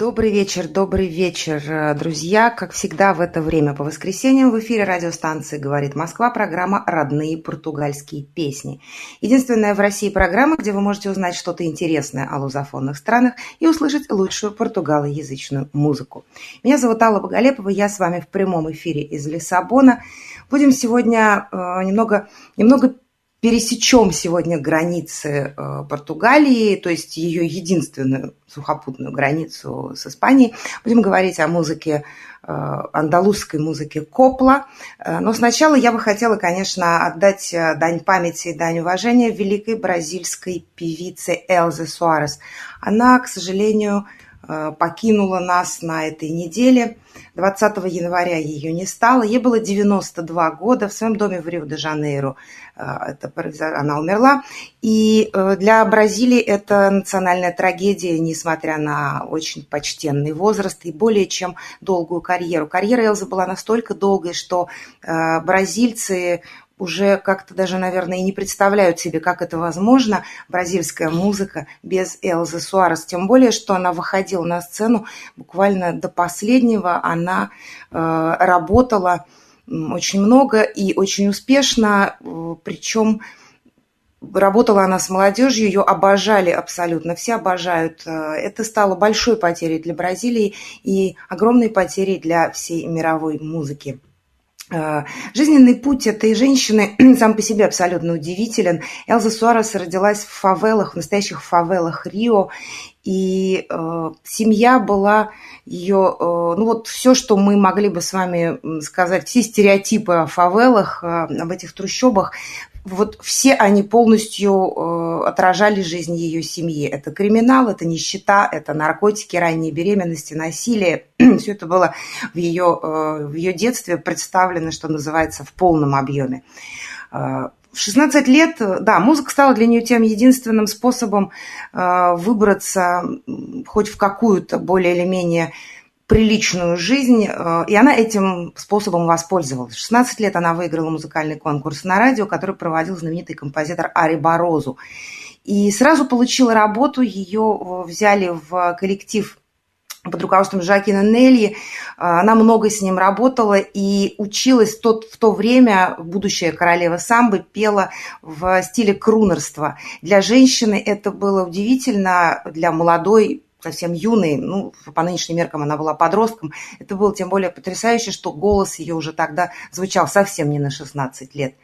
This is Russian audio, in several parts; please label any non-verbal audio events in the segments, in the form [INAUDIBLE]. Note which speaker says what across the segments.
Speaker 1: Добрый вечер, добрый вечер, э, друзья. Как всегда в это время по воскресеньям в эфире радиостанции «Говорит Москва» программа «Родные португальские песни». Единственная в России программа, где вы можете узнать что-то интересное о лузофонных странах и услышать лучшую португалоязычную музыку. Меня зовут Алла Боголепова, я с вами в прямом эфире из Лиссабона. Будем сегодня э, немного, немного пересечем сегодня границы э, Португалии, то есть ее единственную сухопутную границу с Испанией. Будем говорить о музыке, э, андалузской музыке Копла. Э, но сначала я бы хотела, конечно, отдать дань памяти и дань уважения великой бразильской певице Элзе Суарес. Она, к сожалению, покинула нас на этой неделе – 20 января ее не стало. Ей было 92 года в своем доме в Рио-де-Жанейро. Э, это, она умерла. И э, для Бразилии это национальная трагедия, несмотря на очень почтенный возраст и более чем долгую карьеру. Карьера Элзы была настолько долгой, что э, бразильцы уже как-то даже, наверное, и не представляют себе, как это возможно, бразильская музыка без Элзы Суарес. Тем более, что она выходила на сцену буквально до последнего. Она э, работала очень много и очень успешно, э, причем Работала она с молодежью, ее обожали абсолютно, все обожают. Э, это стало большой потерей для Бразилии и огромной потерей для всей мировой музыки. Э, жизненный путь этой женщины [CLEARS THROAT] сам по себе абсолютно удивителен. Элза Суарес родилась в фавелах, в настоящих фавелах Рио, и э, семья была ее, э, ну вот все, что мы могли бы с вами сказать, все стереотипы о фавелах, э, об этих трущобах, вот все они полностью э, отражали жизнь ее семьи. Это криминал, это нищета, это наркотики, ранние беременности, насилие. [CLEARS THROAT] Все это было в ее, э, в ее детстве представлено, что называется, в полном объеме. Э, в 16 лет, да, музыка стала для нее тем единственным способом э, выбраться хоть в какую-то более или менее приличную жизнь, э, и она этим способом воспользовалась. В 16 лет она выиграла музыкальный конкурс на радио, который проводил знаменитый композитор Ари Борозу. И сразу получила работу, ее э, взяли в коллектив под руководством Жакина Нелли. Э, она много с ним работала и училась тот, в то время, будущая королева самбы, пела в стиле крунерства. Для женщины это было удивительно, для молодой совсем юной, ну, по нынешним меркам она была подростком, это было тем более потрясающе, что голос ее уже тогда звучал совсем не на 16 лет.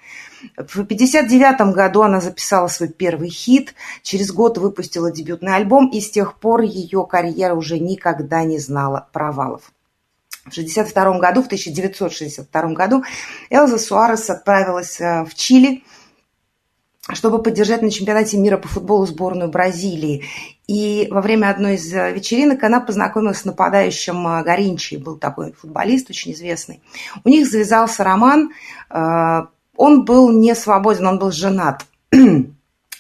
Speaker 1: В 1959 году она записала свой первый хит, через год выпустила дебютный альбом, и с тех пор ее карьера уже никогда не знала провалов. В 1962 году, в 1962 году Элза Суарес отправилась э, в Чили – чтобы поддержать на чемпионате мира по футболу сборную Бразилии. И во время одной из э, вечеринок она познакомилась с нападающим э, Горинчи, был такой футболист очень известный. У них завязался роман, э, он был не свободен, он был женат. [CLEARS THROAT]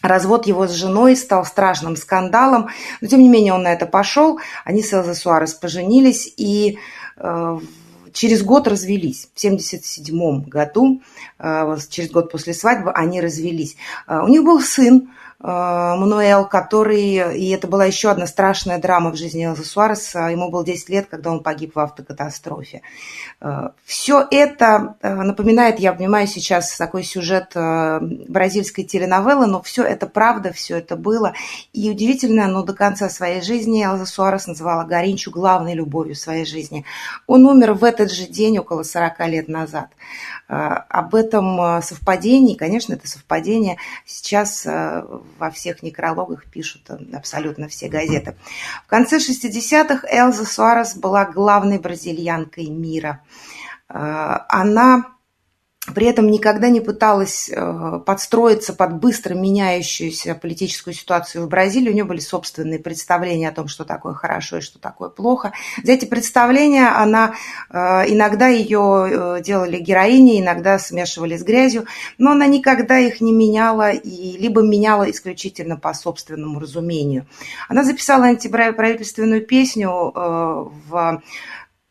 Speaker 1: Развод его с женой стал страшным скандалом, но тем не менее он на это пошел. Они с Элзой Суарес поженились, и через год развелись. В 1977 году, э, через год после свадьбы, они развелись. Э, у них был сын, Мануэл, который, и это была еще одна страшная драма в жизни Элзы Суареса, ему было 10 лет, когда он погиб в автокатастрофе. Все это напоминает, я понимаю, сейчас такой сюжет бразильской теленовеллы, но все это правда, все это было. И удивительно, но до конца своей жизни Элза Суарес называла Горинчу главной любовью своей жизни. Он умер в этот же день, около 40 лет назад. Об этом совпадении, конечно, это совпадение, сейчас во всех некрологах пишут абсолютно все газеты. В конце 60-х Элза Суарес была главной бразильянкой мира. Она при этом никогда не пыталась э, подстроиться под быстро меняющуюся политическую ситуацию в Бразилии. У нее были собственные представления о том, что такое хорошо и что такое плохо. За эти представления она э, иногда ее э, делали героиней, иногда смешивали с грязью, но она никогда их не меняла и либо меняла исключительно по собственному разумению. Она записала антиправительственную песню в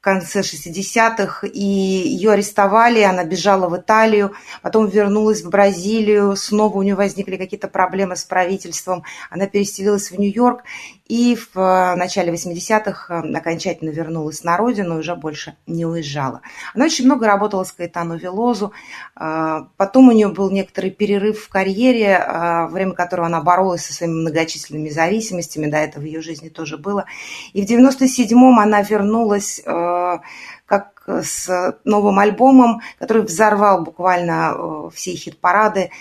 Speaker 1: конце 60-х, и ее арестовали, она бежала в Италию, потом вернулась в Бразилию, снова у нее возникли какие-то проблемы с правительством, она переселилась в Нью-Йорк, и в э, начале 80-х э, окончательно вернулась на родину уже больше не уезжала. Она очень много работала с Каэтану Велозу, э, потом у нее был некоторый перерыв в карьере, время которого она боролась со своими многочисленными зависимостями, до этого в ее жизни тоже было. И в 97-м она вернулась как с новым альбомом, который взорвал буквально все хит-парады.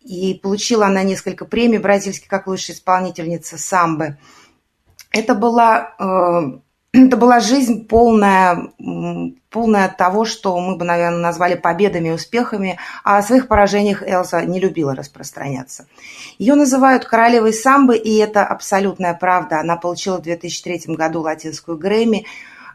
Speaker 1: И получила она несколько премий бразильских как лучшая исполнительница самбы. Это была, э, [CLEARS THROAT] это была жизнь полная, полная того, что мы бы, наверное, назвали победами и успехами, а о своих поражениях Элза не любила распространяться. Ее называют королевой самбы, и это абсолютная правда. Она получила в 2003 году латинскую Грэмми,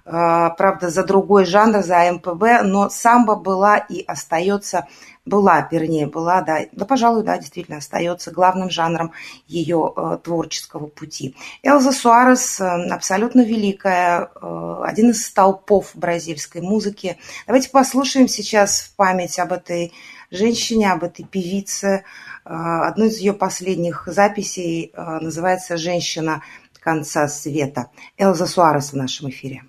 Speaker 1: правда, за другой жанр, за МПБ, но самбо была и остается была, вернее, была, да, да, пожалуй, да, действительно остается главным жанром ее э, творческого пути. Элза Суарес э, абсолютно великая, э, один из столпов бразильской музыки. Давайте послушаем сейчас в память об этой женщине, об этой певице. Одну из ее последних записей называется «Женщина конца света». Элза Суарес в нашем эфире.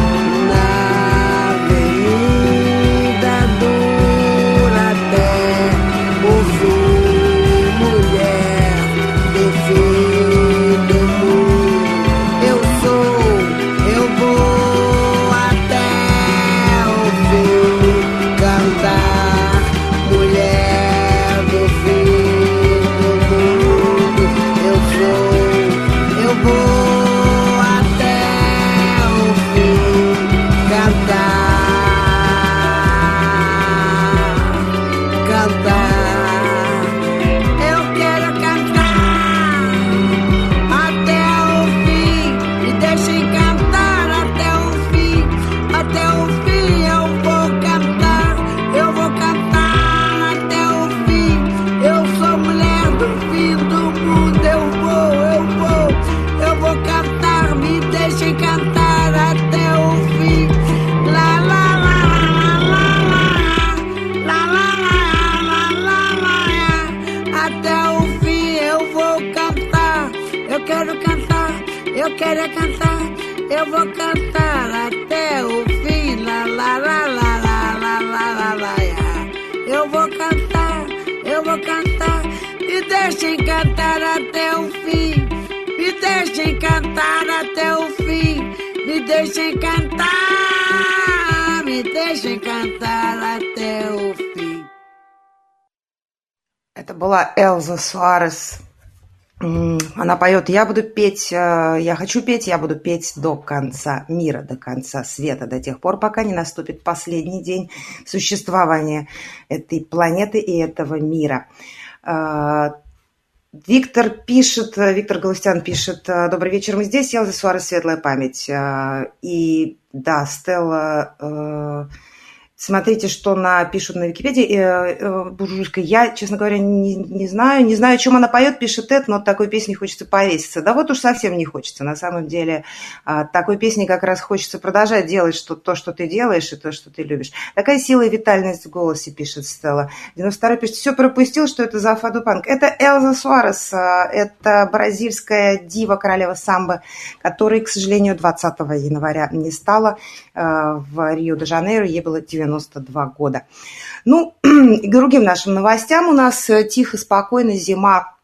Speaker 2: deixem cantar. Me deixem cantar até o fim.
Speaker 1: Это была Элза Суарес Она поет «Я буду петь, э, я хочу петь, я буду петь до конца мира, до конца света, до тех пор, пока не наступит последний день существования этой планеты и этого мира». Э, Виктор пишет, Виктор Галустян пишет, «Добрый вечер, мы здесь, я за Суарес, светлая память». Э, и да, Стелла Смотрите, что напишут на Википедии. Э, э, буржуйская. Я, честно говоря, не, не знаю. Не знаю, о чем она поет, пишет это, но от такой песни хочется повеситься. Да вот уж совсем не хочется. На самом деле, от такой песни как раз хочется продолжать делать что, то, что ты делаешь, и то, что ты любишь. Такая сила и витальность в голосе, пишет Стелла. 92 пишет, все пропустил, что это за Фадупанк. Это Элза Суарес. Э, это бразильская дива королева самбо, которой, к сожалению, 20 января не стало в Рио-де-Жанейро. Ей было 90 92 года. Ну, [CLEARS THROAT] к другим нашим новостям. У нас э, тихо, спокойно, зима.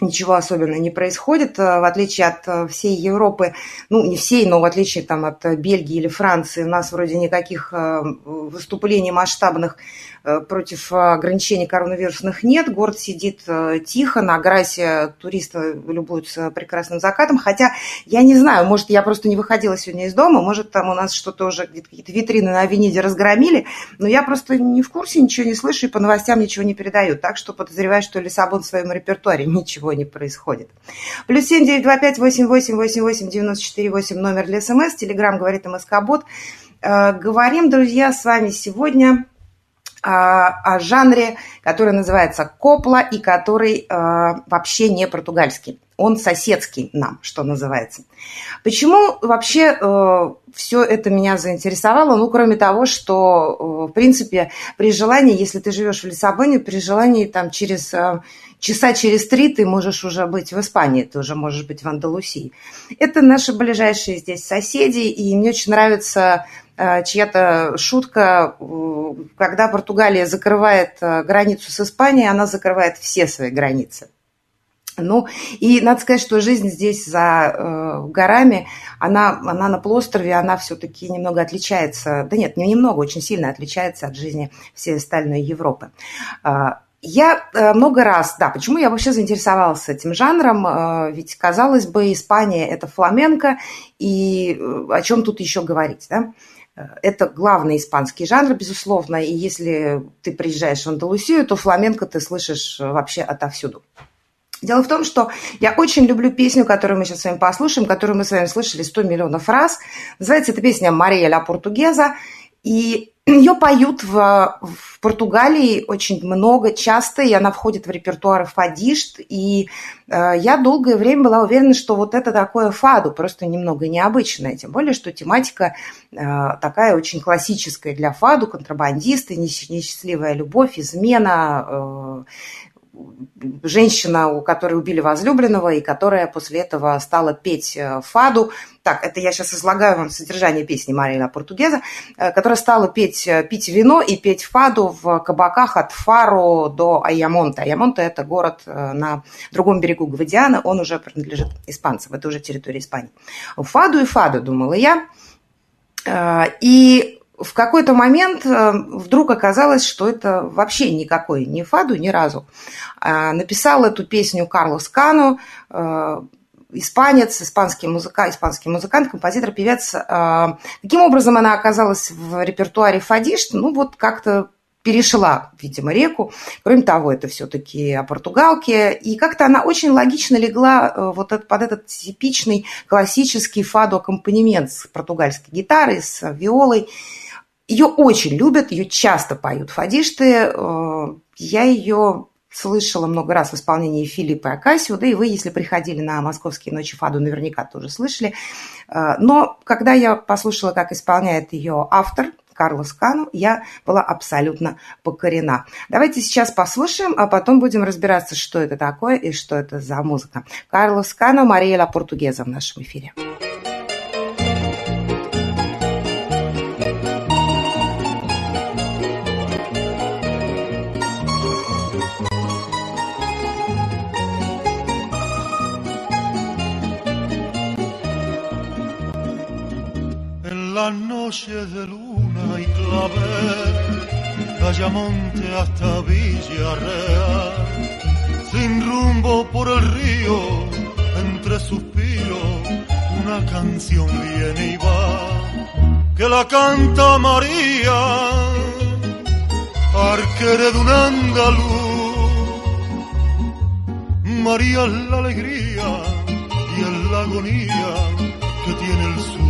Speaker 1: Ничего особенного не происходит, э, в отличие от э, всей Европы, ну, не всей, но в отличие там, от Бельгии или Франции, у нас вроде никаких выступлений масштабных против ограничений коронавирусных нет. Город сидит э, тихо, на Грасе туристы любуются прекрасным закатом. Хотя, я не знаю, может, я просто не выходила сегодня из дома, может, там у нас что-то уже, какие-то витрины на Авениде разгромили, но я просто не в курсе, ничего не слышу и по новостям ничего не передают. Так что подозреваю, что Лиссабон в своем репертуаре ничего не происходит. Плюс семь девять два пять восемь восемь восемь восемь девяносто четыре восемь номер для СМС. Телеграмм говорит МСК-бот. Э, говорим, друзья, с вами сегодня о жанре, который называется копла и который э, вообще не португальский. Он соседский нам, что называется. Почему вообще э, все это меня заинтересовало? Ну, кроме того, что, э, в принципе, при желании, если ты живешь в Лиссабоне, при желании там через э, часа через три ты можешь уже быть в Испании, ты уже можешь быть в Андалусии. Это наши ближайшие здесь соседи, и мне очень нравится Э, чья-то шутка, э, когда Португалия закрывает э, границу с Испанией, она закрывает все свои границы. Ну, и надо сказать, что жизнь здесь за э, горами, она, она на полуострове, она все-таки немного отличается, да нет, не немного, очень сильно отличается от жизни всей остальной Европы. Я много раз, да, почему я вообще заинтересовалась этим жанром, ведь, казалось бы, Испания – это фламенко, и о чем тут еще говорить, да? Это главный испанский жанр, безусловно, и если ты приезжаешь в Андалусию, то фламенко ты слышишь вообще отовсюду. Дело в том, что я очень люблю песню, которую мы сейчас с вами послушаем, которую мы с вами слышали 100 миллионов раз. Называется эта песня «Мария ля Португеза». И [CLEARS THROAT] ее поют в, в Португалии очень много, часто, и она входит в репертуар фадишт. И э, я долгое время была уверена, что вот это такое фаду, просто немного необычное. Тем более, что тематика э, такая очень классическая для фаду, контрабандисты, несчастливая любовь, измена, э, женщина, у которой убили возлюбленного, и которая после этого стала петь э, фаду. Так, это я сейчас излагаю вам содержание песни Марина Португеза, э, которая стала петь, э, пить вино и петь фаду в кабаках от Фаро до Айямонта. Айямонта – это город на другом берегу Гвадиана, он уже принадлежит испанцам, это уже территория Испании. Фаду и фаду, думала я. И в какой-то момент э, вдруг оказалось, что это вообще никакой не фаду ни разу. А, написал эту песню Карлос Кану, э, испанец, испанский, музыка, испанский музыкант, композитор, певец. Каким образом она оказалась в репертуаре фадишт? Ну, вот как-то перешла, видимо, реку. Кроме того, это все-таки о Португалке. И как-то она очень логично легла э, вот под этот типичный классический фаду-аккомпанемент с португальской гитарой, с виолой. Ее очень любят, ее часто поют фадишты. Э, я ее слышала много раз в исполнении Филиппа Акасио, да и вы, если приходили на «Московские ночи Фаду», наверняка тоже слышали. Э, но когда я послушала, как исполняет ее автор, Карлос Кану, я была абсолютно покорена. Давайте сейчас послушаем, а потом будем разбираться, что это такое и что это за музыка. Карлос Кану, Мария Ла Португеза в нашем эфире. Музыка
Speaker 3: noches de luna y clave, Ayamonte hasta Villarreal, sin rumbo por el río, entre suspiros, una canción viene y va, que la canta María, arquere de un andaluz. María es la alegría y es la agonía que tiene el sur.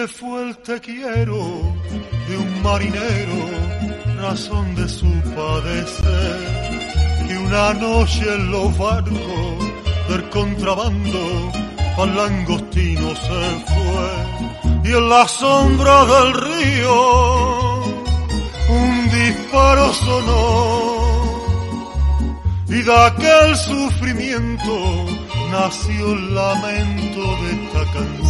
Speaker 3: Que fue el te quiero de un marinero razón de su padecer, que una noche en los barcos del contrabando al langostino se fue, y en la sombra del río un disparo sonó, y de aquel sufrimiento nació el lamento de esta canción.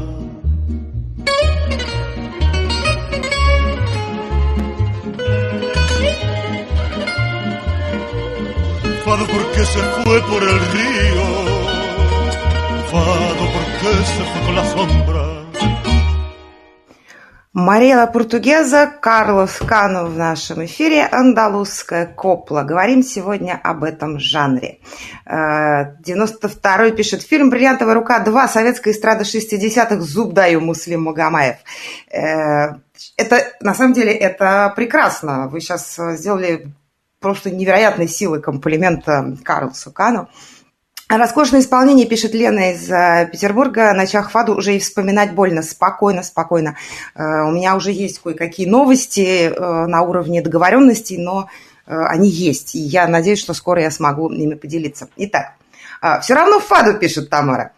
Speaker 3: Fado, porque se fue por el río. Fado, porque se fue con la sombra.
Speaker 1: Мария Португеза, Карлос Кану в нашем эфире, андалузская копла. Говорим сегодня об этом жанре. 92-й пишет фильм «Бриллиантовая рука 2. Советская эстрада 60-х. Зуб даю, Муслим Магомаев». Это, на самом деле, это прекрасно. Вы сейчас сделали просто невероятной силы комплимента Карлосу Кану. Роскошное исполнение, пишет Лена из Петербурга, на Чахфаду уже и вспоминать больно. Спокойно, спокойно. У меня уже есть кое-какие новости на уровне договоренностей, но они есть. И я надеюсь, что скоро я смогу ими поделиться. Итак, все равно Фаду, пишет Тамара.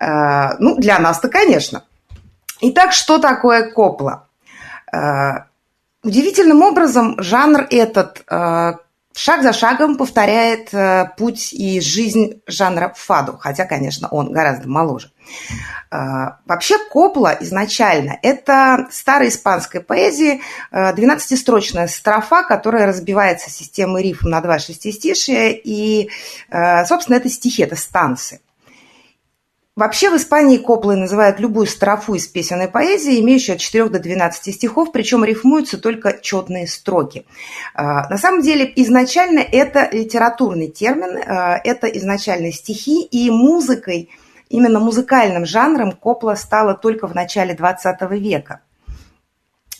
Speaker 1: Ну, для нас-то, конечно. Итак, что такое копла? Удивительным образом жанр этот шаг за шагом повторяет э, путь и жизнь жанра фаду, хотя, конечно, он гораздо моложе. Э, вообще Копла изначально – это старая испанская поэзия, 12-строчная строфа, которая разбивается системой рифм на два шестистишия, и, собственно, это стихи, это станции. Вообще в Испании коплой называют любую строфу из песенной поэзии, имеющую от 4 до 12 стихов, причем рифмуются только четные строки. А, на самом деле изначально это литературный термин, а, это изначально стихи, и музыкой, именно музыкальным жанром копла стала только в начале 20 века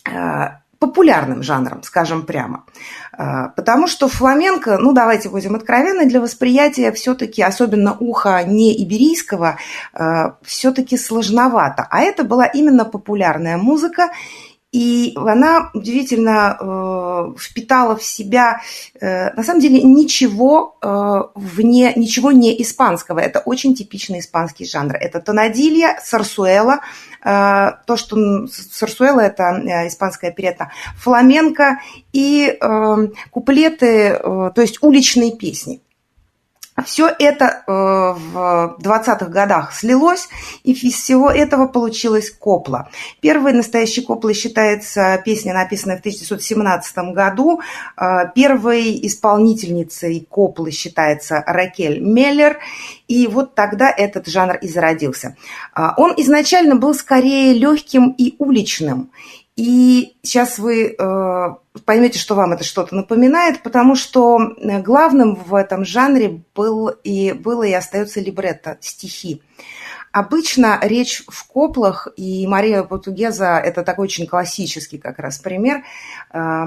Speaker 1: а, популярным жанром, скажем прямо. А, потому что фламенко, ну давайте будем откровенны, для восприятия все-таки, особенно уха не иберийского, а, все-таки сложновато. А это была именно популярная музыка, и она удивительно э, впитала в себя, э, на самом деле, ничего э, вне, ничего не испанского. Это очень типичный испанский жанр. Это тонадилья, сарсуэла, э, то, что сарсуэла – это э, испанская оперета, фламенко и э, куплеты, э, то есть уличные песни. Все это э, в 20-х годах слилось, и из всего этого получилась копла. Первой настоящей коплой считается песня, написанная в 1917 году. Э, первой исполнительницей коплы считается Ракель Меллер, и вот тогда этот жанр и зародился. Э, он изначально был скорее легким и уличным, и сейчас вы э, поймете, что вам это что-то напоминает, потому что э, главным в этом жанре был и, было и остается либретто, стихи. Обычно речь в коплах, и Мария Португеза – это такой очень классический как раз пример, э,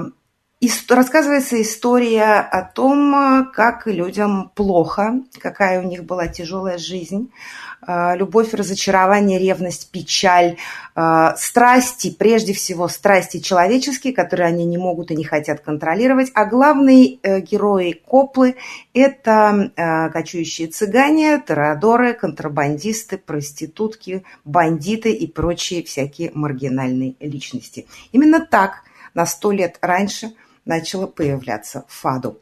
Speaker 1: рассказывается история о том, как людям плохо, какая у них была тяжелая жизнь, Э, любовь, разочарование, ревность, печаль, э, страсти, прежде всего страсти человеческие, которые они не могут и не хотят контролировать. А главные э, герои Коплы – это кочующие цыгане, торадоры, контрабандисты, проститутки, бандиты и прочие всякие маргинальные личности. Именно так на сто лет раньше – начало появляться фаду.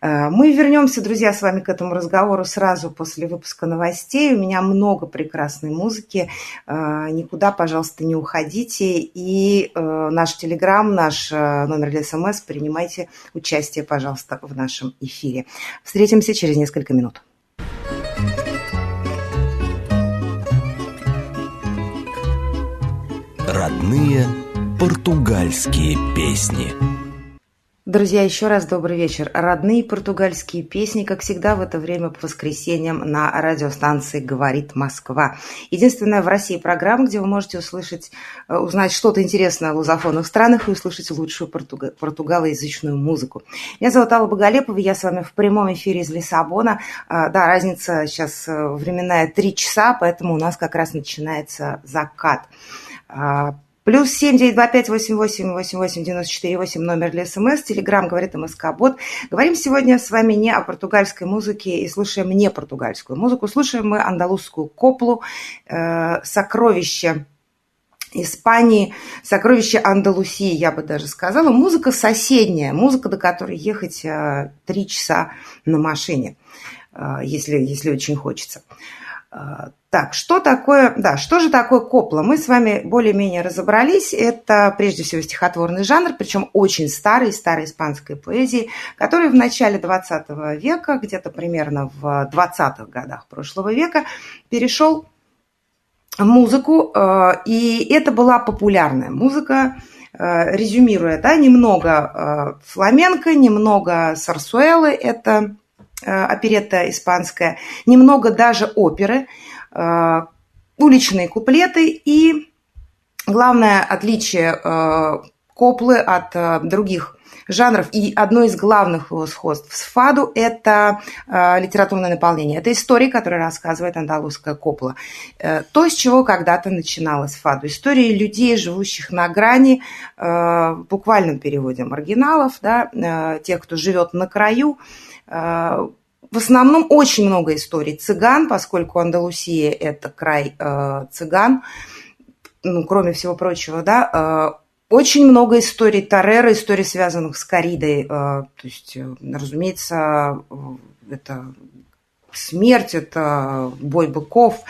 Speaker 1: Э, мы вернемся, друзья, с вами к этому разговору сразу после выпуска новостей. У меня много прекрасной музыки. Э, никуда, пожалуйста, не уходите. И э, наш телеграм, наш номер для смс, принимайте участие, пожалуйста, в нашем эфире. Встретимся через несколько минут.
Speaker 4: Родные португальские песни.
Speaker 1: Друзья, еще раз добрый вечер. Родные португальские песни, как всегда, в это время по воскресеньям на радиостанции «Говорит Москва». Единственная в России программа, где вы можете услышать, э, узнать что-то интересное о лузофонных странах и услышать лучшую португа- португалоязычную музыку. Меня зовут Алла Боголепова, я с вами в прямом эфире из Лиссабона. А, да, разница сейчас э, временная 3 часа, поэтому у нас как раз начинается закат. Плюс семь девять два пять восемь восемь восемь восемь девяносто четыре восемь номер для СМС. Телеграмм говорит МСК Бот. Говорим сегодня с вами не о португальской музыке и слушаем не португальскую музыку. Слушаем мы андалузскую коплу, э, сокровище Испании, сокровище Андалусии, я бы даже сказала. Музыка соседняя, музыка, до которой ехать э, три часа на машине, э, если, если очень хочется. Э, так, что такое, да, что же такое копла? Мы с вами более-менее разобрались. Это прежде всего стихотворный жанр, причем очень старый, старой испанской поэзии, который в начале 20 века, где-то примерно в 20-х годах прошлого века, перешел в музыку, э, и это была популярная музыка, э, резюмируя, да, немного э, фламенко, немного сарсуэлы, это оперетта испанская, немного даже оперы – Э, уличные куплеты и главное отличие э, коплы от э, других жанров и одно из главных его сходств с фаду – это э, литературное наполнение. Это история, которую рассказывает андалузская копла. Э, то, с чего когда-то начиналась фаду. Истории людей, живущих на грани, э, в буквальном переводе маргиналов, да, э, тех, кто живет на краю, э, в основном очень много историй цыган, поскольку Андалусия – это край э, цыган, ну, кроме всего прочего, да, э, очень много историй Тарера, историй, связанных с коридой. То есть, разумеется, это смерть, это бой быков,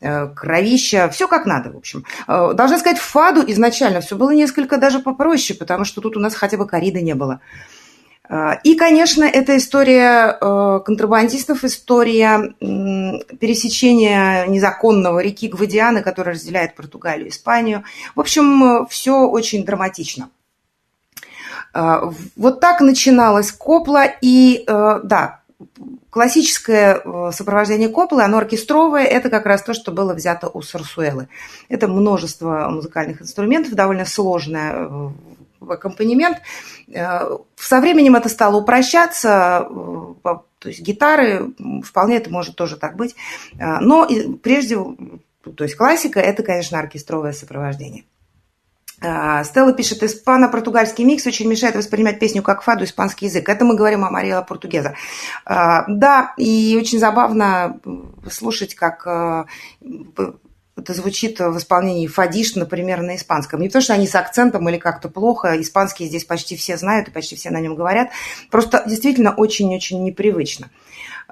Speaker 1: кровища, все как надо, в общем. Должна сказать, в Фаду изначально все было несколько даже попроще, потому что тут у нас хотя бы кориды не было. А, и, конечно, это история э, контрабандистов, история пересечения незаконного реки Гвадианы, которая разделяет Португалию и Испанию. В общем, все очень драматично. А, вот так начиналась Копла, и э, да, классическое э, сопровождение Копполы, оно оркестровое, это как раз то, что было взято у Сарсуэлы. Это множество музыкальных инструментов, довольно сложное аккомпанемент. Э, со временем это стало упрощаться, э, то есть гитары, вполне это может тоже так быть. Э, но прежде, то есть классика, это, конечно, оркестровое сопровождение. Стелла пишет, испано-португальский микс очень мешает воспринимать песню как фаду, испанский язык. Это мы говорим о Мария Португеза. Да, и очень забавно слушать, как это звучит в исполнении фадиш, например, на испанском. Не потому, что они с акцентом или как-то плохо. Испанский здесь почти все знают и почти все на нем говорят. Просто действительно очень-очень непривычно.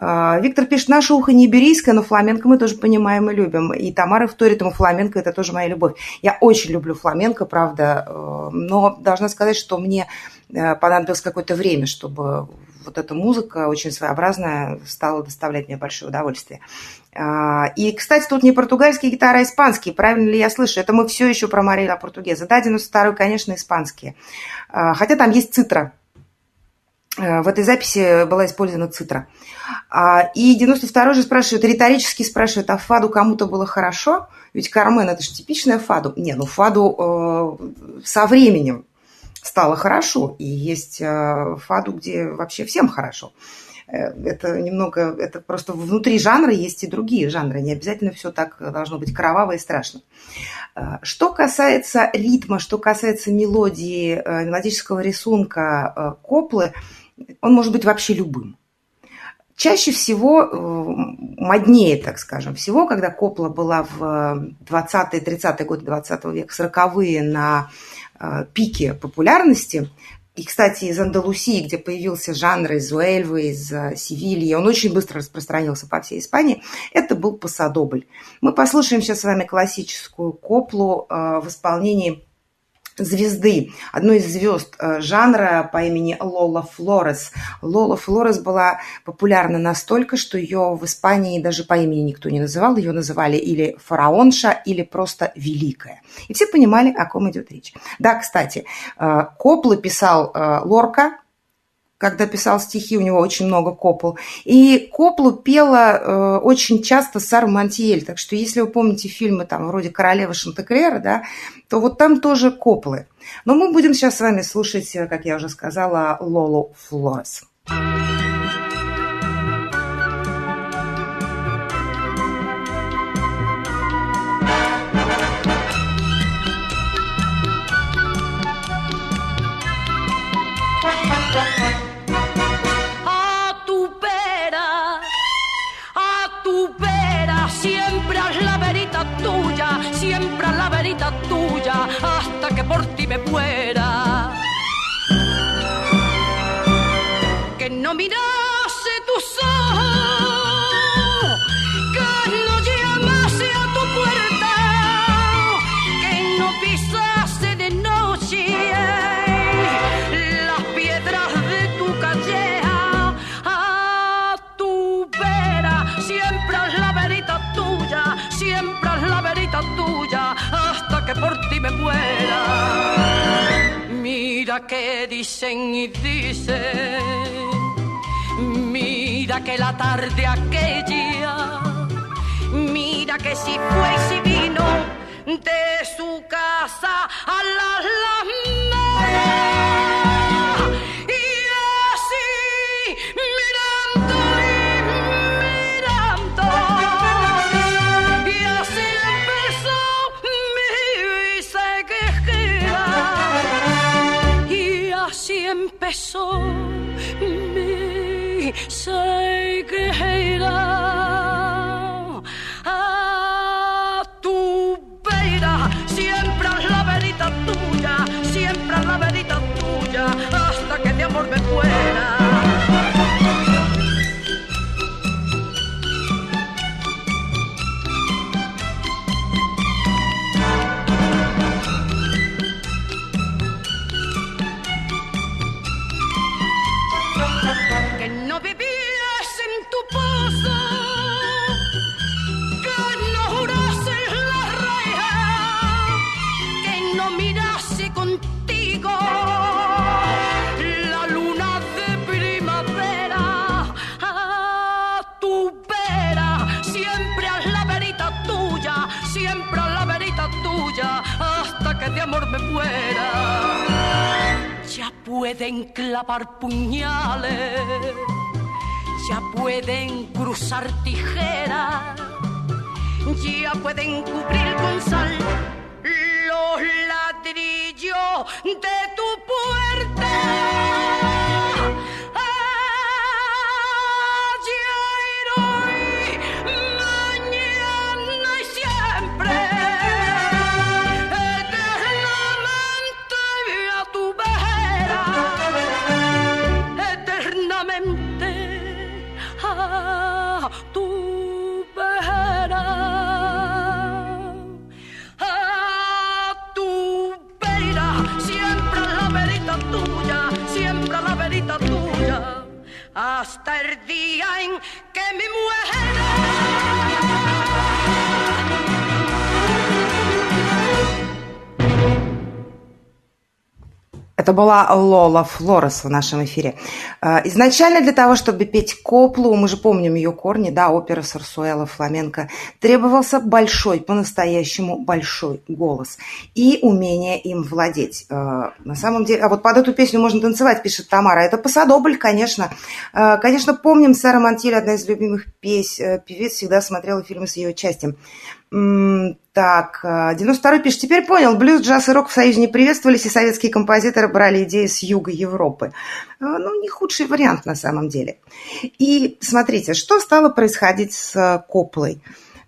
Speaker 1: А, Виктор пишет, наше ухо не иберийское, но фламенко мы тоже понимаем и любим. И Тамара вторит ему фламенко, это тоже моя любовь. Я очень люблю фламенко, правда, э, но должна сказать, что мне э, понадобилось какое-то время, чтобы вот эта музыка очень своеобразная стала доставлять мне большое удовольствие. А, и, кстати, тут не португальские гитары, а испанские. Правильно ли я слышу? Это мы все еще про Мария Португеза. Да, 92 конечно, испанские. А, хотя там есть цитра. А, в этой записи была использована цитра. И 92-й же спрашивает, риторически спрашивает, а фаду кому-то было хорошо? Ведь Кармен – это же типичная фаду. Не, ну фаду э, со временем стало хорошо. И есть э, фаду, где вообще всем хорошо. Э, это немного, это просто внутри жанра есть и другие жанры. Не обязательно все так должно быть кроваво и страшно. Э, что касается ритма, что касается мелодии, мелодического рисунка коплы, он может быть вообще любым. Чаще всего, моднее, так скажем, всего, когда Копла была в 20-30-е годы 20 века, 40-е на Э, пике популярности. И, кстати, из Андалусии, где появился жанр из Уэльвы, из э, Севильи, он очень быстро распространился по всей Испании, это был пасадобль. Мы послушаем сейчас с вами классическую коплу э, в исполнении звезды, одной из звезд э, жанра по имени Лола Флорес. Лола Флорес была популярна настолько, что ее в Испании даже по имени никто не называл. Ее называли или фараонша, или просто великая. И все понимали, о ком идет речь. Да, кстати, э, Коплы писал э, Лорка, когда писал стихи, у него очень много копл. И коплу пела э, очень часто Сара Монтиель. Так что если вы помните фильмы там вроде «Королева Шантеклера», да, то вот там тоже коплы. Но мы будем сейчас с вами слушать, э, как я уже сказала, Лолу Флорес.
Speaker 5: por Que no mirase tus ojos, que no llamase a tu puerta, que no pisase de noche las piedras de tu calleja a tu vera. Siempre es la verita tuya, siempre es la verita tuya, hasta que por ti me muera que dicen y dicen, mira que la tarde aquella, mira que si fue y si vino de su casa a las las say que pueden clavar puñales, ya pueden cruzar tijeras, ya pueden cubrir con sal los ladrillos de tu puerta. Hasta el día en que me muera.
Speaker 1: Это была Лола Флорес в нашем эфире. А, изначально для того, чтобы петь коплу, мы же помним ее корни, да, опера, сарсуэла, фламенко, требовался большой, по-настоящему большой голос и умение им владеть. А, на самом деле, а вот под эту песню можно танцевать, пишет Тамара. Это Посадобль, конечно. А, конечно, помним Сара Монтиль, одна из любимых песен. Э, певец всегда смотрела фильмы с ее участием. Так, 92-й пишет, теперь понял, блюз, джаз и рок в Союзе не приветствовались, и советские композиторы брали идеи с юга Европы. А, ну, не худший вариант на самом деле. И смотрите, что стало происходить с Коплой.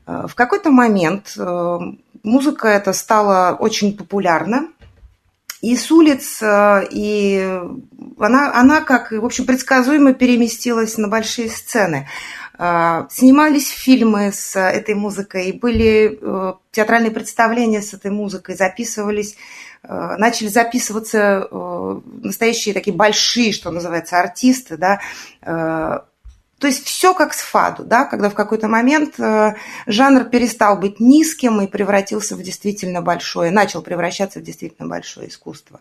Speaker 1: А, в какой-то момент э, музыка эта стала очень популярна, и с улиц, э, и она, она как, в общем, предсказуемо переместилась на большие сцены. А, снимались фильмы с этой музыкой, были э, театральные представления с этой музыкой, записывались, э, начали записываться э, настоящие такие большие, что называется, артисты, да, то есть все как с фаду, да, когда в какой-то момент жанр перестал быть низким и превратился в действительно большое, начал превращаться в действительно большое искусство.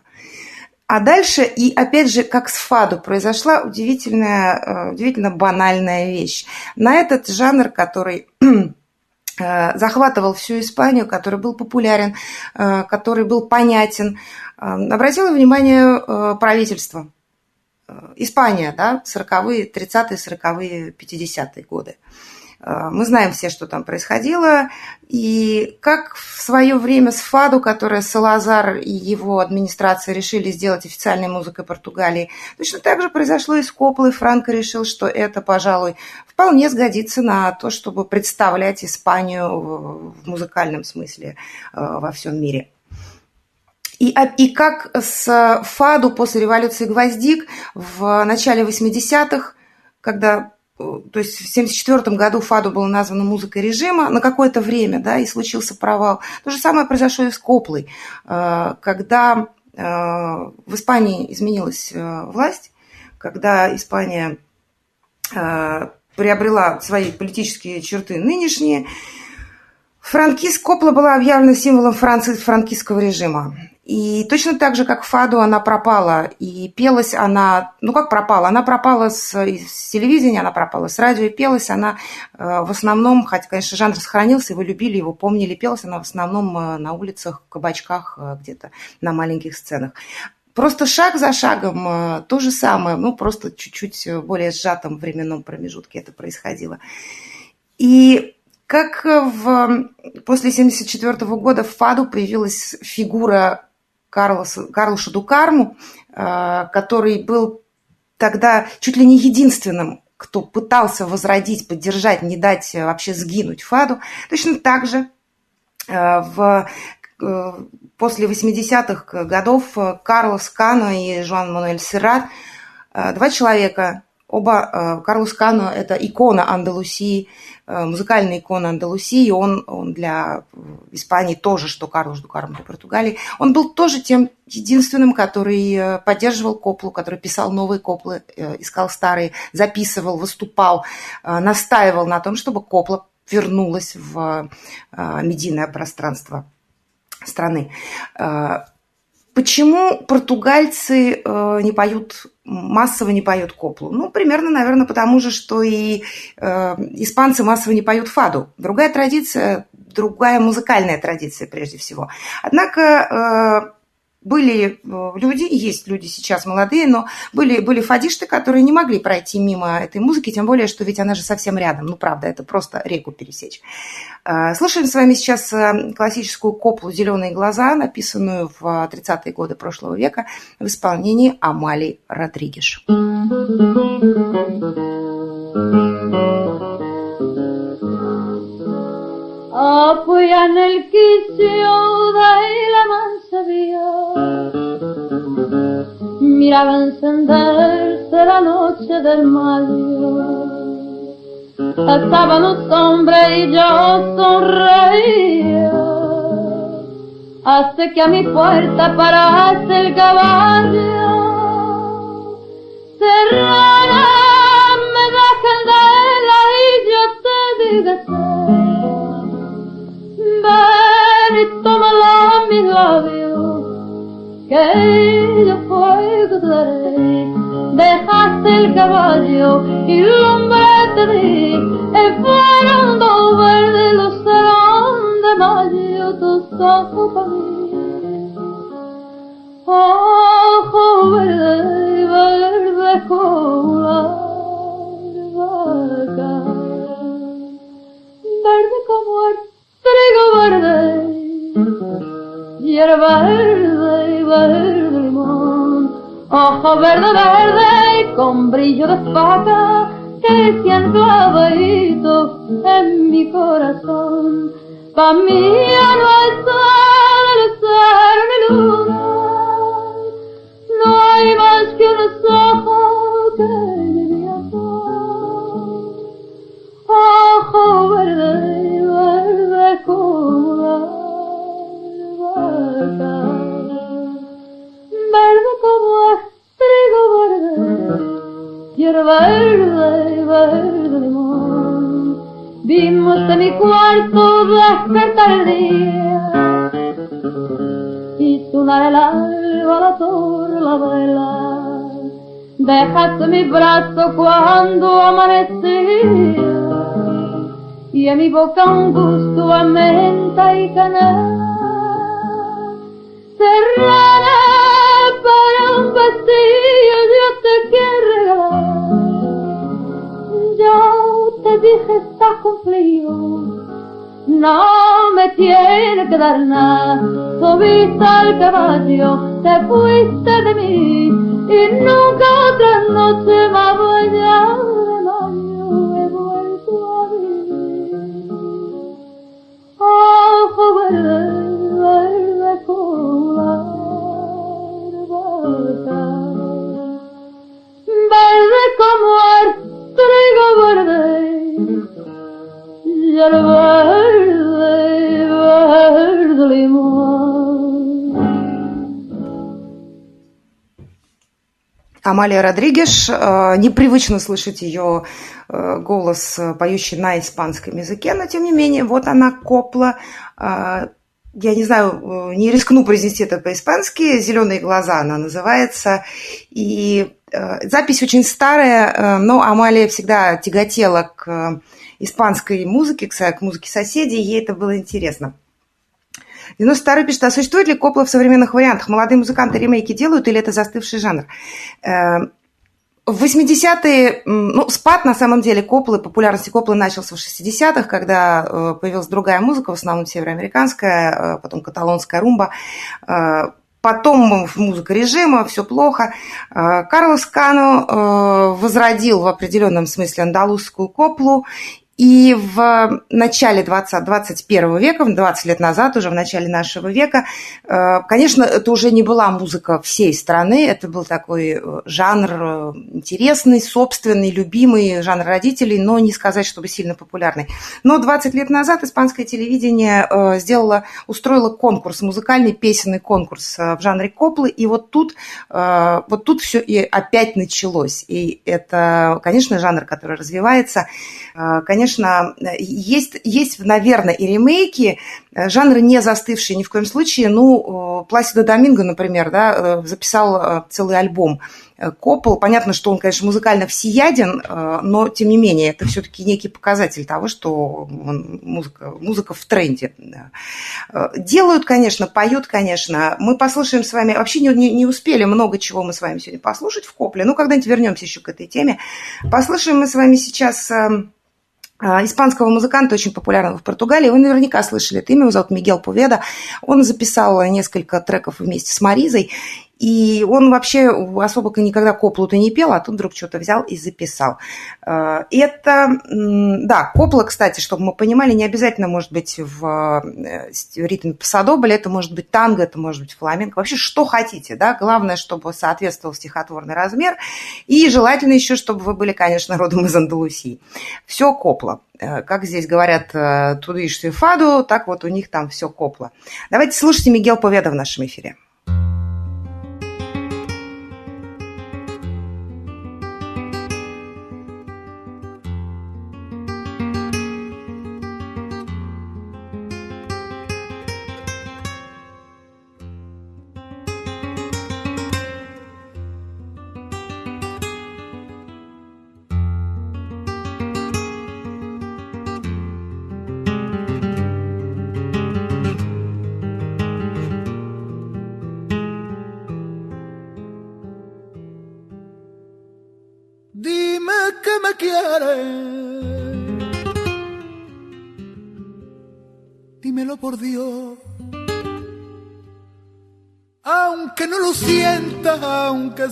Speaker 1: А дальше, и опять же, как с фаду, произошла удивительная, э, удивительно банальная вещь. На этот жанр, который э, захватывал всю Испанию, который был популярен, э, который был понятен, обратило внимание правительство. Испания, да, 40-е, 30-е, 40-е, 50-е годы. Э, мы знаем все, что там происходило. И как в свое время с Фаду, которое Салазар и его администрация решили сделать официальной музыкой Португалии, точно так же произошло и с Коплой. Франко решил, что это, пожалуй, вполне сгодится на то, чтобы представлять Испанию в музыкальном смысле э, во всем мире. И, и как с Фаду после революции Гвоздик в начале 80-х, когда то есть в 1974 году Фаду было названо музыкой режима на какое-то время, да, и случился провал. То же самое произошло и с Коплой, э, когда э, в Испании изменилась э, власть, когда Испания приобрела свои политические черты нынешние, Франкист Копла была объявлена символом Франции франкистского режима. И точно так же, как Фаду, она пропала. И пелась она, ну как пропала? Она пропала с, с телевидения, она пропала с радио, и пелась она э, в основном, хотя, конечно, жанр сохранился, его любили, его помнили, пелась она в основном э, на улицах, в кабачках, э, где-то на маленьких сценах. Просто шаг за шагом э, то же самое, ну просто чуть-чуть более сжатом временном промежутке это происходило. И как в, после 1974 года в Фаду появилась фигура Карлоса, Карлоша Дукарму, э, который был тогда чуть ли не единственным, кто пытался возродить, поддержать, не дать вообще сгинуть Фаду. Точно так же э, в, э, после 80-х годов Карлос Кано и Жуан Мануэль Серрат, два человека, оба, Карлос Кано – это икона Андалусии, Э, музыкальная икона Андалусии, он, он для Испании тоже, что Карлош Дукарм для Португалии. Он был тоже тем единственным, который э, поддерживал коплу, который писал новые коплы, э, искал старые, записывал, выступал, настаивал на том, чтобы копла вернулась в медийное пространство страны. Почему португальцы э, не поют, массово не поют коплу? Ну, примерно, наверное, потому же, что и э, испанцы массово не поют фаду. Другая традиция, другая музыкальная традиция, прежде всего. Однако были э, люди, есть люди сейчас молодые, но были, были фадишты, которые не могли пройти мимо этой музыки, тем более, что ведь она же совсем рядом. Ну, правда, это просто реку пересечь. Э, слушаем с вами сейчас э, классическую коплу «Зеленые глаза», написанную в 30-е годы прошлого века в исполнении Амали Родригеш.
Speaker 6: apoya en Miraba encenderse la noche del mayo. Estaban los hombres y yo sonreía. Hace que a mi puerta parase el caballo. Serrana me da candela y yo te digo que yo fuego te daré. Dejaste el caballo y el hombre te di, el fueron verde, los serán de mayo, tus ojos para mí. Ojo verde, verde como la vaca, verde como el trigo verde, hierba verde, verde limón, ojo verde, verde, con brillo de espada que se han clavadito en mi corazón. Pa' mí no hay sol, el ni luna, no hay más que unos ojos que mi Ojo verde, verde como verde como trigo verde, hierba verde, verde limón. Vimos de mi cuarto despertar el día y sonar el alba, la torre, la vela. Dejaste mi brazo cuando amanecía y en mi boca un gusto a menta y canela. Serrana para un vacío yo te quiero. Yo te dije con frío, no me tiene que dar nada. Subiste al caballo, te fuiste de mí y nunca otra noche más voy a de mayo he vuelto a vivir. Ojo verde, verde verde como el trigo verde, y el verde, verde limón.
Speaker 1: Амалия Родригеш. Э, Непривычно слышать ее э, голос, э, поющий на испанском языке, но тем не менее, вот она копла. Я не знаю, не рискну произнести это по-испански. «Зеленые глаза» она называется. И запись очень старая, но Амалия всегда тяготела к испанской музыке, к музыке соседей, ей это было интересно. 92 пишет, а существует ли копла в современных вариантах? Молодые музыканты ремейки делают или это застывший жанр? Эм, в 80-е, ну, спад, на самом деле, коплы, популярности коплы начался в 60-х, когда э, появилась другая музыка, в основном североамериканская, э, потом каталонская румба, э, Потом музыка режима, все плохо. Карлос Кано возродил в определенном смысле андалузскую коплу, и в начале 20, 21 века, 20 лет назад, уже в начале нашего века, э, конечно, это уже не была музыка всей страны, это был такой э, жанр э, интересный, собственный, любимый, жанр родителей, но не сказать, чтобы сильно популярный. Но 20 лет назад испанское телевидение сделало, устроило конкурс, музыкальный песенный конкурс в жанре коплы, и вот тут, вот тут все и опять началось. И это, конечно, жанр, который развивается. Конечно, конечно, есть, есть, наверное, и ремейки, жанры не застывшие ни в коем случае. Ну, Пласидо Доминго, например, да, записал целый альбом Коппол. Понятно, что он, конечно, музыкально всеяден, э, но, тем не менее, это все-таки некий показатель того, что музыка, музыка в тренде. Э, делают, конечно, поют, конечно. Мы послушаем с вами... Вообще не, не, не успели много чего мы с вами сегодня послушать в Копле. Ну, когда-нибудь вернемся еще к этой теме. Послушаем мы с вами сейчас э, испанского музыканта, очень популярного в Португалии. Вы наверняка слышали это имя, его зовут Мигел Пуведа. Он записал несколько треков вместе с Маризой. И он вообще особо никогда коплу-то не пел, а тут вдруг что-то взял и записал. Э, это, да, копла, кстати, чтобы мы понимали, не обязательно может быть в э, ритме пасадобля, это может быть танго, это может быть фламенко, вообще что хотите, да, главное, чтобы соответствовал стихотворный размер, и желательно еще, чтобы вы были, конечно, родом из Андалусии. Все копла. Э, как здесь говорят тудыш фаду, так вот у них там все копла. Давайте слушайте Мигел Поведа в нашем эфире.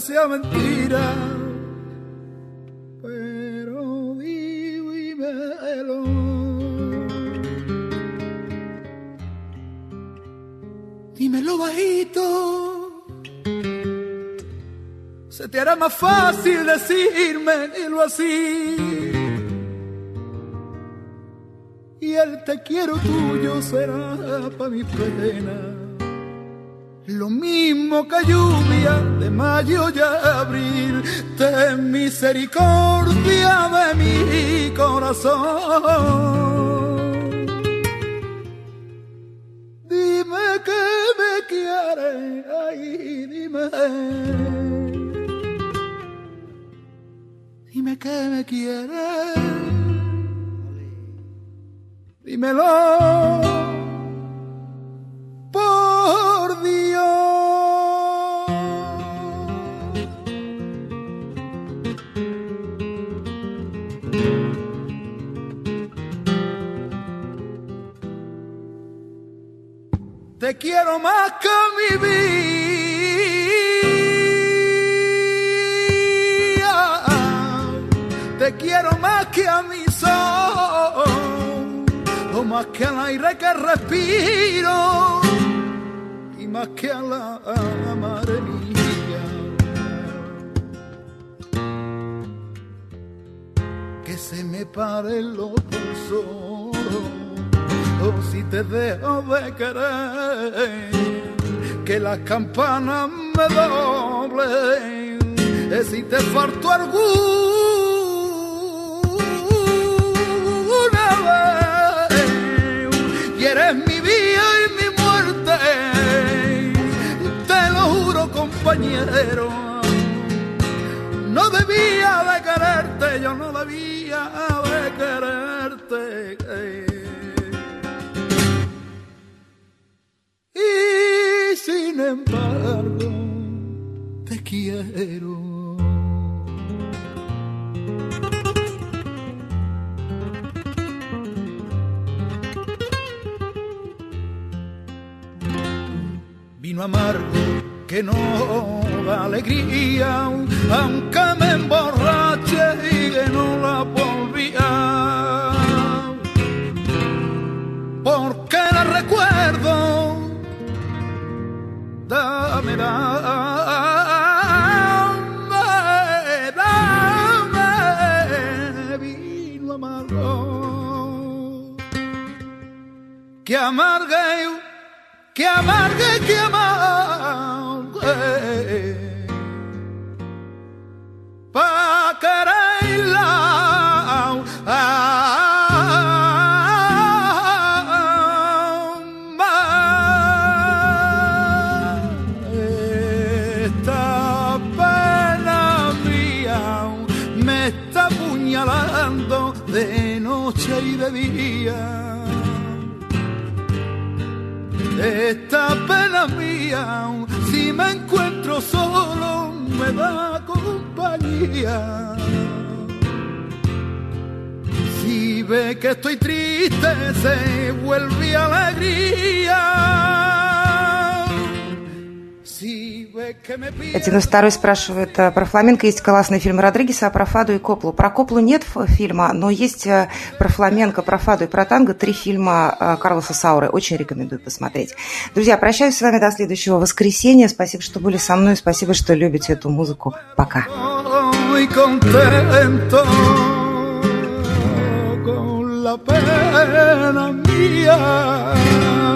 Speaker 7: Sea mentira. Pero dímelo. Dímelo bajito se te hará más fácil decirme lo así. Y el te quiero tuyo será para mi pena. Lo mismo que lluvia de mayo y abril, ten misericordia de mi corazón. Dime que me quieres, ay, dime. Dime que me quieres. Dímelo. Quiero más que mi vida. te quiero más que a mi sol, o más que al aire que respiro, y más que a la mía. Que se me pare los pulsos, o si te dejo de querer, que las campanas me doblen, si te faltó algún y eres mi vida y mi muerte. Te lo juro, compañero. No debía de quererte, yo no debía de quererte. Embargo, te quiero. vino amargo que no da alegría, aunque me emborrache y que no la volvía. Porque que amarga eu, que amarga, que amarga. Pa caralho. Si me encuentro solo, me da compañía. Si ve que estoy triste, se vuelve alegría.
Speaker 1: Один второй спрашивает э, про фламенко. Есть классный фильм Родригеса про Фаду и Коплу. Про Коплу нет фильма, но есть э, про фламенко, про Фаду и про танго три фильма э, Карлоса Сауры. Очень рекомендую посмотреть. Друзья, прощаюсь с вами до следующего воскресенья. Спасибо, что были со мной. Спасибо, что любите эту музыку. Пока. la pena mía.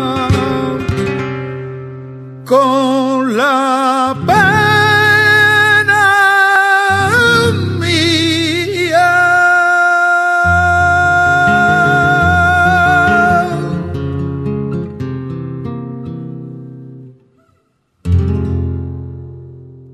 Speaker 1: Con la paz.